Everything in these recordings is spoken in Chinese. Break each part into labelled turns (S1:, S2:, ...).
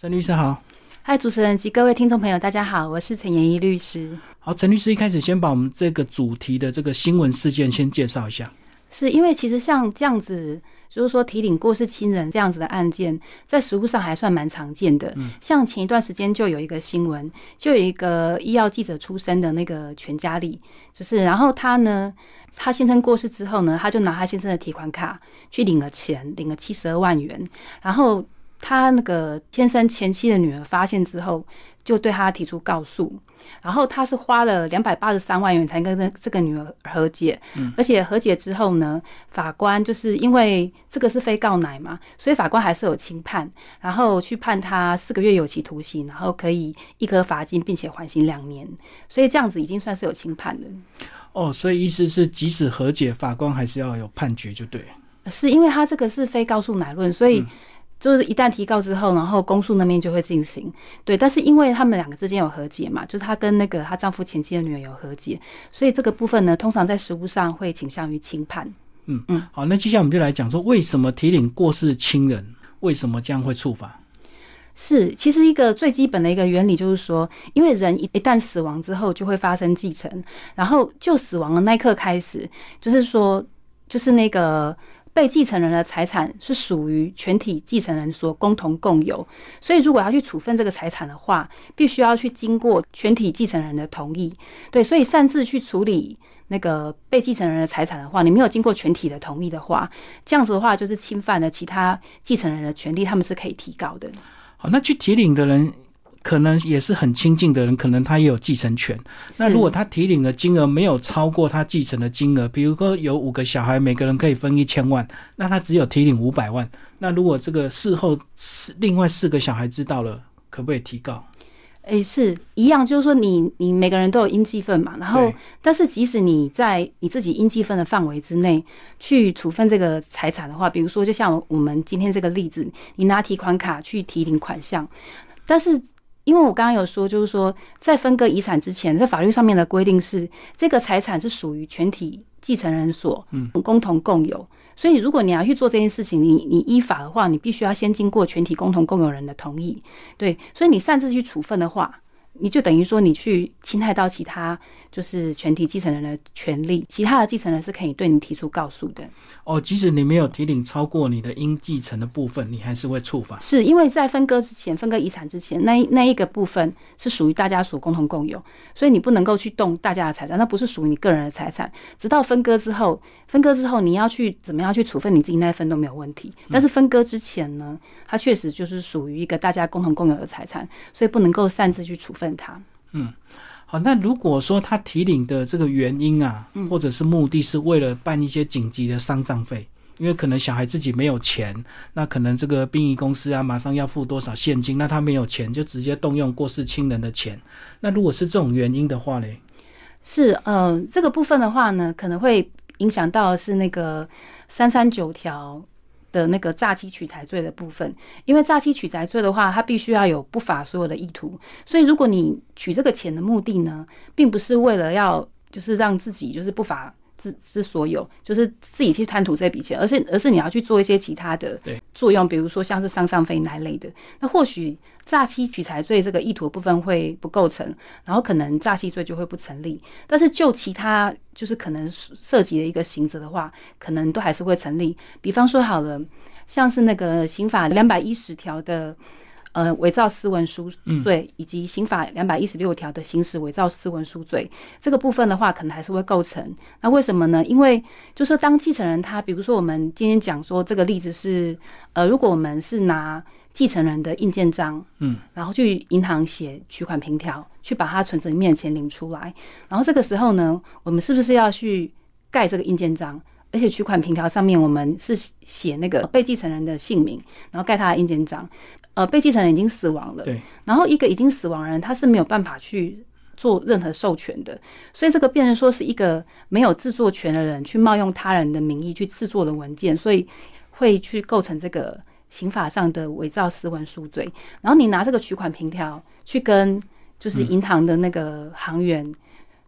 S1: 陈律师好。
S2: 嗨，主持人及各位听众朋友，大家好，我是陈延一律师。
S1: 好，陈律师一开始先把我们这个主题的这个新闻事件先介绍一下。
S2: 是因为其实像这样子，就是说提领过世亲人这样子的案件，在实务上还算蛮常见的。嗯，像前一段时间就有一个新闻，就有一个医药记者出身的那个全家丽，就是然后他呢，他先生过世之后呢，他就拿他先生的提款卡去领了钱，领了七十二万元，然后。他那个先生前妻的女儿发现之后，就对他提出告诉，然后他是花了两百八十三万元才跟这这个女儿和解，而且和解之后呢，法官就是因为这个是非告乃嘛，所以法官还是有轻判，然后去判他四个月有期徒刑，然后可以一颗罚金，并且缓刑两年，所以这样子已经算是有轻判了。
S1: 哦，所以意思是即使和解，法官还是要有判决就对。
S2: 是因为他这个是非告诉乃论，所以。就是一旦提告之后，然后公诉那边就会进行，对。但是因为他们两个之间有和解嘛，就是她跟那个她丈夫前妻的女儿有和解，所以这个部分呢，通常在实务上会倾向于轻判。
S1: 嗯嗯，好，那接下来我们就来讲说，为什么提领过世亲人，为什么这样会触发？
S2: 是，其实一个最基本的一个原理就是说，因为人一一旦死亡之后，就会发生继承，然后就死亡的那一刻开始，就是说，就是那个。被继承人的财产是属于全体继承人所共同共有，所以如果要去处分这个财产的话，必须要去经过全体继承人的同意。对，所以擅自去处理那个被继承人的财产的话，你没有经过全体的同意的话，这样子的话就是侵犯了其他继承人的权利，他们是可以提高的。
S1: 好，那去提领的人。可能也是很亲近的人，可能他也有继承权。那如果他提领的金额没有超过他继承的金额，比如说有五个小孩，每个人可以分一千万，那他只有提领五百万。那如果这个事后四另外四个小孩知道了，可不可以提告？
S2: 诶，是一样，就是说你你每个人都有应继分嘛。然后，但是即使你在你自己应继分的范围之内去处分这个财产的话，比如说就像我们今天这个例子，你拿提款卡去提领款项，但是。因为我刚刚有说，就是说，在分割遗产之前，在法律上面的规定是，这个财产是属于全体继承人所共同共有。所以，如果你要去做这件事情，你你依法的话，你必须要先经过全体共同共有人的同意。对，所以你擅自去处分的话。你就等于说你去侵害到其他就是全体继承人的权利，其他的继承人是可以对你提出告诉的。
S1: 哦，即使你没有提领超过你的应继承的部分，你还是会触发。
S2: 是因为在分割之前，分割遗产之前，那那一个部分是属于大家所共同共有，所以你不能够去动大家的财产，那不是属于你个人的财产。直到分割之后，分割之后你要去怎么样去处分你自己那一份都没有问题。但是分割之前呢，它确实就是属于一个大家共同共有的财产，所以不能够擅自去处分。他
S1: 嗯，好，那如果说他提领的这个原因啊，或者是目的是为了办一些紧急的丧葬费，因为可能小孩自己没有钱，那可能这个殡仪公司啊马上要付多少现金，那他没有钱就直接动用过世亲人的钱。那如果是这种原因的话呢？
S2: 是，呃，这个部分的话呢，可能会影响到是那个三三九条。的那个诈欺取财罪的部分，因为诈欺取财罪的话，它必须要有不法所有的意图，所以如果你取这个钱的目的呢，并不是为了要就是让自己就是不法。之之所有，就是自己去贪图这笔钱，而是而是你要去做一些其他的作用，比如说像是丧葬费那类的，那或许诈欺取财罪这个意图部分会不构成，然后可能诈欺罪就会不成立。但是就其他就是可能涉及的一个刑责的话，可能都还是会成立。比方说好了，像是那个刑法两百一十条的。呃，伪造私文书罪以及刑法两百一十六条的刑事伪造私文书罪，这个部分的话，可能还是会构成。那为什么呢？因为就说当继承人他，比如说我们今天讲说这个例子是，呃，如果我们是拿继承人的印鉴章，嗯，然后去银行写取款凭条，去把他存折里面的钱领出来，然后这个时候呢，我们是不是要去盖这个印鉴章？而且取款凭条上面我们是写那个被继承人的姓名，然后盖他的印鉴章。呃，被继承人已经死亡了，
S1: 对。
S2: 然后一个已经死亡人，他是没有办法去做任何授权的，所以这个变成说是一个没有制作权的人去冒用他人的名义去制作的文件，所以会去构成这个刑法上的伪造私文书罪。然后你拿这个取款凭条去跟就是银行的那个行员，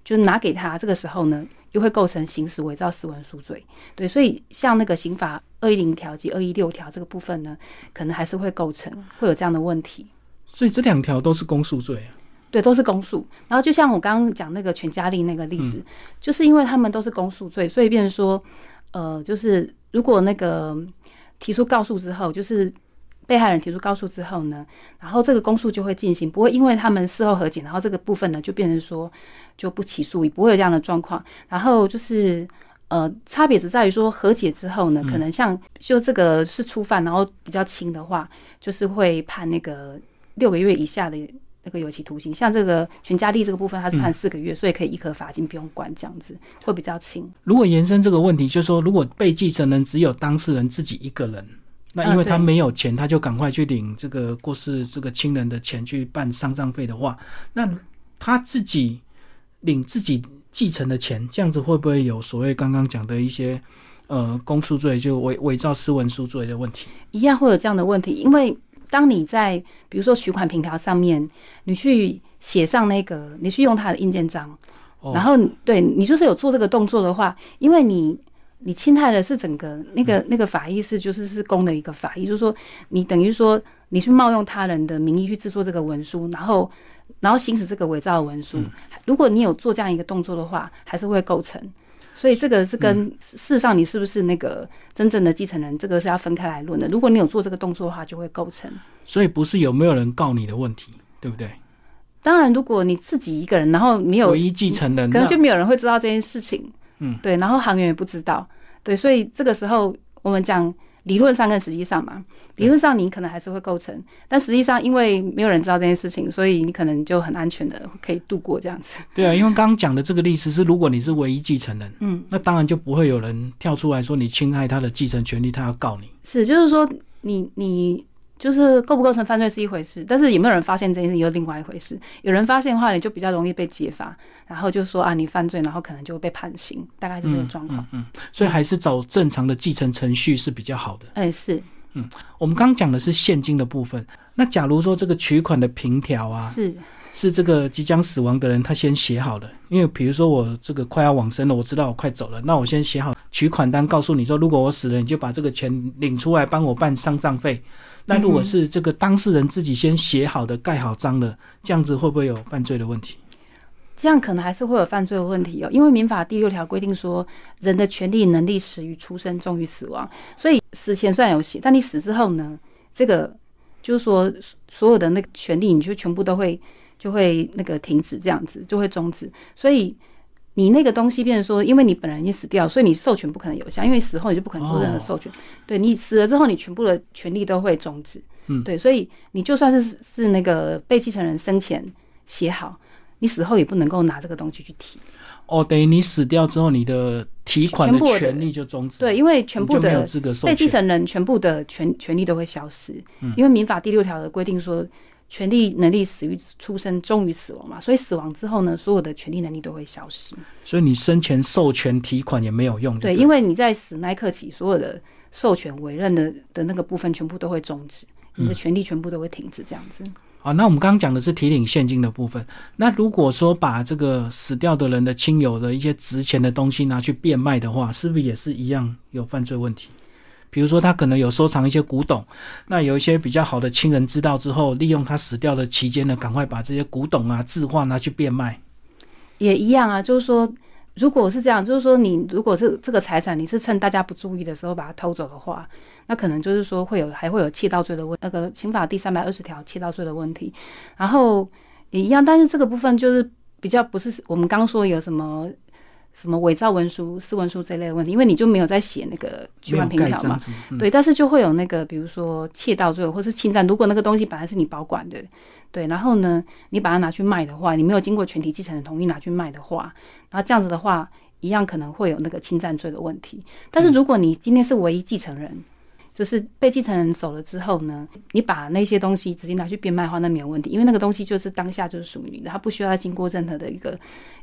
S2: 就拿给他，这个时候呢？又会构成行使伪造私文书罪，对，所以像那个刑法二一零条及二一六条这个部分呢，可能还是会构成会有这样的问题。
S1: 所以这两条都是公诉罪啊。
S2: 对，都是公诉。然后就像我刚刚讲那个全家利那个例子，就是因为他们都是公诉罪，所以变成说，呃，就是如果那个提出告诉之后，就是被害人提出告诉之后呢，然后这个公诉就会进行，不会因为他们事后和解，然后这个部分呢就变成说就不起诉，也不会有这样的状况。然后就是呃，差别只在于说和解之后呢，可能像就这个是初犯，然后比较轻的话，就是会判那个六个月以下的。那个有期徒刑，像这个全家利这个部分，他是判四个月，所以可以一颗罚金，不用管，这样子会比较轻。
S1: 如果延伸这个问题，就是说，如果被继承人只有当事人自己一个人，那因为他没有钱，他就赶快去领这个过世这个亲人的钱去办丧葬费的话，那他自己领自己继承的钱，这样子会不会有所谓刚刚讲的一些呃公诉罪，就伪伪造私文书罪的问题？
S2: 一样会有这样的问题，因为。当你在比如说取款凭条上面，你去写上那个，你去用他的印鉴章，然后对你就是有做这个动作的话，因为你你侵害的是整个那个那个法医是就是是公的一个法医，就是说你等于说你去冒用他人的名义去制作这个文书，然后然后行使这个伪造文书，如果你有做这样一个动作的话，还是会构成。所以这个是跟事实上你是不是那个真正的继承人，这个是要分开来论的。如果你有做这个动作的话，就会构成。
S1: 所以不是有没有人告你的问题，对不对？
S2: 当然，如果你自己一个人，然后没有
S1: 唯一继承人，
S2: 可能就没有人会知道这件事情。
S1: 嗯，
S2: 对。然后行员也不知道，对。所以这个时候我们讲理论上跟实际上嘛。理论上你可能还是会构成，但实际上因为没有人知道这件事情，所以你可能就很安全的可以度过这样子。
S1: 对啊，因为刚刚讲的这个例子是，如果你是唯一继承人，
S2: 嗯，
S1: 那当然就不会有人跳出来说你侵害他的继承权利，他要告你。
S2: 是，就是说你你。就是构不构成犯罪是一回事，但是有没有人发现这件事又另外一回事。有人发现的话，你就比较容易被揭发，然后就说啊你犯罪，然后可能就会被判刑，大概是这个状况。
S1: 嗯，所以还是走正常的继承程序是比较好的。
S2: 哎，是。
S1: 嗯，我们刚讲的是现金的部分。那假如说这个取款的凭条啊，
S2: 是
S1: 是这个即将死亡的人他先写好的，因为比如说我这个快要往生了，我知道我快走了，那我先写好取款单，告诉你说，如果我死了，你就把这个钱领出来帮我办丧葬费。那如果是这个当事人自己先写好的、盖好章的，这样子会不会有犯罪的问题？
S2: 这样可能还是会有犯罪的问题哦，因为民法第六条规定说，人的权利能力始于出生，终于死亡。所以死前虽然有写，但你死之后呢，这个就是说所有的那个权利，你就全部都会就会那个停止，这样子就会终止。所以你那个东西，变成说，因为你本人已经死掉，所以你授权不可能有效，因为死后你就不可能做任何授权。对你死了之后，你全部的权利都会终止。
S1: 嗯，
S2: 对，所以你就算是是那个被继承人生前写好。你死后也不能够拿这个东西去提
S1: 哦，等于你死掉之后，你的提款的权利就终止。
S2: 对，因为全部的被继
S1: 承
S2: 人全部的权权利都会消失。嗯，因为民法第六条的规定说，权利能力死于出生，终于死亡嘛，所以死亡之后呢，所有的权利能力都会消失。
S1: 所以你生前授权提款也没有用。
S2: 对，因为你在死那一刻起，所有的授权委任的的那个部分全部都会终止，你的权利全部都会停止，这样子。
S1: 啊，那我们刚刚讲的是提领现金的部分。那如果说把这个死掉的人的亲友的一些值钱的东西拿去变卖的话，是不是也是一样有犯罪问题？比如说他可能有收藏一些古董，那有一些比较好的亲人知道之后，利用他死掉的期间呢，赶快把这些古董啊、字画拿去变卖，
S2: 也一样啊。就是说，如果是这样，就是说你如果是这个财产，你是趁大家不注意的时候把它偷走的话。那可能就是说会有还会有窃盗罪的问，那个刑法第三百二十条窃盗罪的问题，然后也一样，但是这个部分就是比较不是我们刚说有什么什么伪造文书、私文书这类的问题，因为你就没有在写那个取款凭条嘛，对，但是就会有那个比如说窃盗罪或是侵占，如果那个东西本来是你保管的，对，然后呢你把它拿去卖的话，你没有经过全体继承人同意拿去卖的话，然后这样子的话，一样可能会有那个侵占罪的问题。但是如果你今天是唯一继承人，就是被继承人走了之后呢，你把那些东西直接拿去变卖的话，那没有问题，因为那个东西就是当下就是属于你的，它不需要经过任何的一个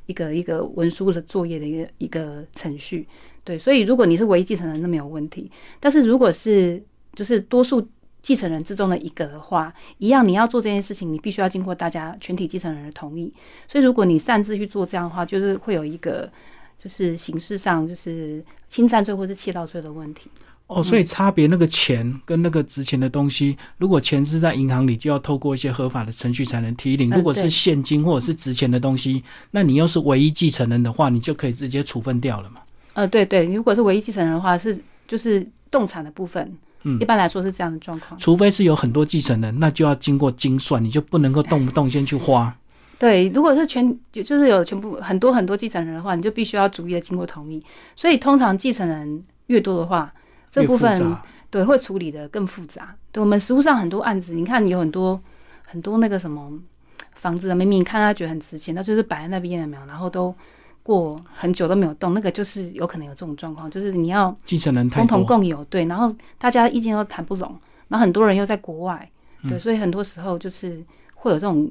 S2: 一个一个文书的作业的一个一个程序。对，所以如果你是唯一继承人，那没有问题。但是如果是就是多数继承人之中的一个的话，一样你要做这件事情，你必须要经过大家全体继承人的同意。所以如果你擅自去做这样的话，就是会有一个就是形式上就是侵占罪或是窃盗罪的问题。
S1: 哦，所以差别那个钱跟那个值钱的东西，如果钱是在银行里，就要透过一些合法的程序才能提领；
S2: 嗯
S1: 如果是现金或者是值钱的东西，那你又是唯一继承人的话，你就可以直接处分掉了嘛。
S2: 呃，对对，如果是唯一继承人的话，是就是动产的部分，
S1: 嗯
S2: 一般来说是这样的状况。
S1: 除非是有很多继承人，那就要经过精算，你就不能够动不动先去花。
S2: 对，如果是全就就是有全部很多很多继承人的话，你就必须要逐一的经过同意。所以通常继承人越多的话，这部分对会处理的更复杂。对我们实务上很多案子，你看有很多很多那个什么房子啊，明明看他觉得很值钱，他就是摆在那边有没有，然后都过很久都没有动，那个就是有可能有这种状况，就是你要
S1: 继承人
S2: 共同，共有，对，然后大家意见都谈不拢，然后很多人又在国外，对，
S1: 嗯。
S2: 所以很多时候就是会有这种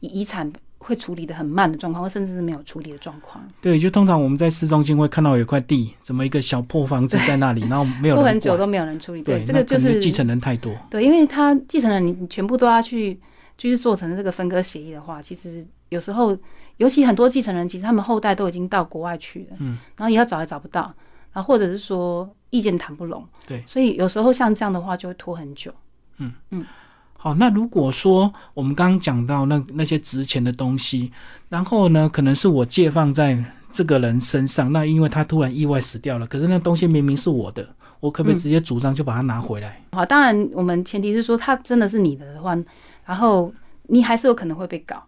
S2: 遗遗产会处理的很慢的状况，或甚至是没有处理的状况，
S1: 对，就通常我们在市中心会看到有一块地，怎么一个小破房子在那里，然后没有人
S2: 过很久都没有人处理，
S1: 对，
S2: 这个就是
S1: 继承人太多。
S2: 对，因为他继承人你你全部都要去就是做成这个分割协议的话，其实有时候尤其很多继承人，其实他们后代都已经到国外去了，
S1: 嗯，
S2: 然后也要找也找不到，然后或者是说意见谈不拢，
S1: 对，
S2: 所以有时候像这样的话就会拖很久。
S1: 好，那如果说我们刚刚讲到那那些值钱的东西，然后呢，可能是我借放在这个人身上，那因为他突然意外死掉了，可是那东西明明是我的，我可不可以
S2: 嗯
S1: 直接主张就把它拿回来？
S2: 好，当然我们前提是说他真的是你的的话，然后你还是有可能会被告。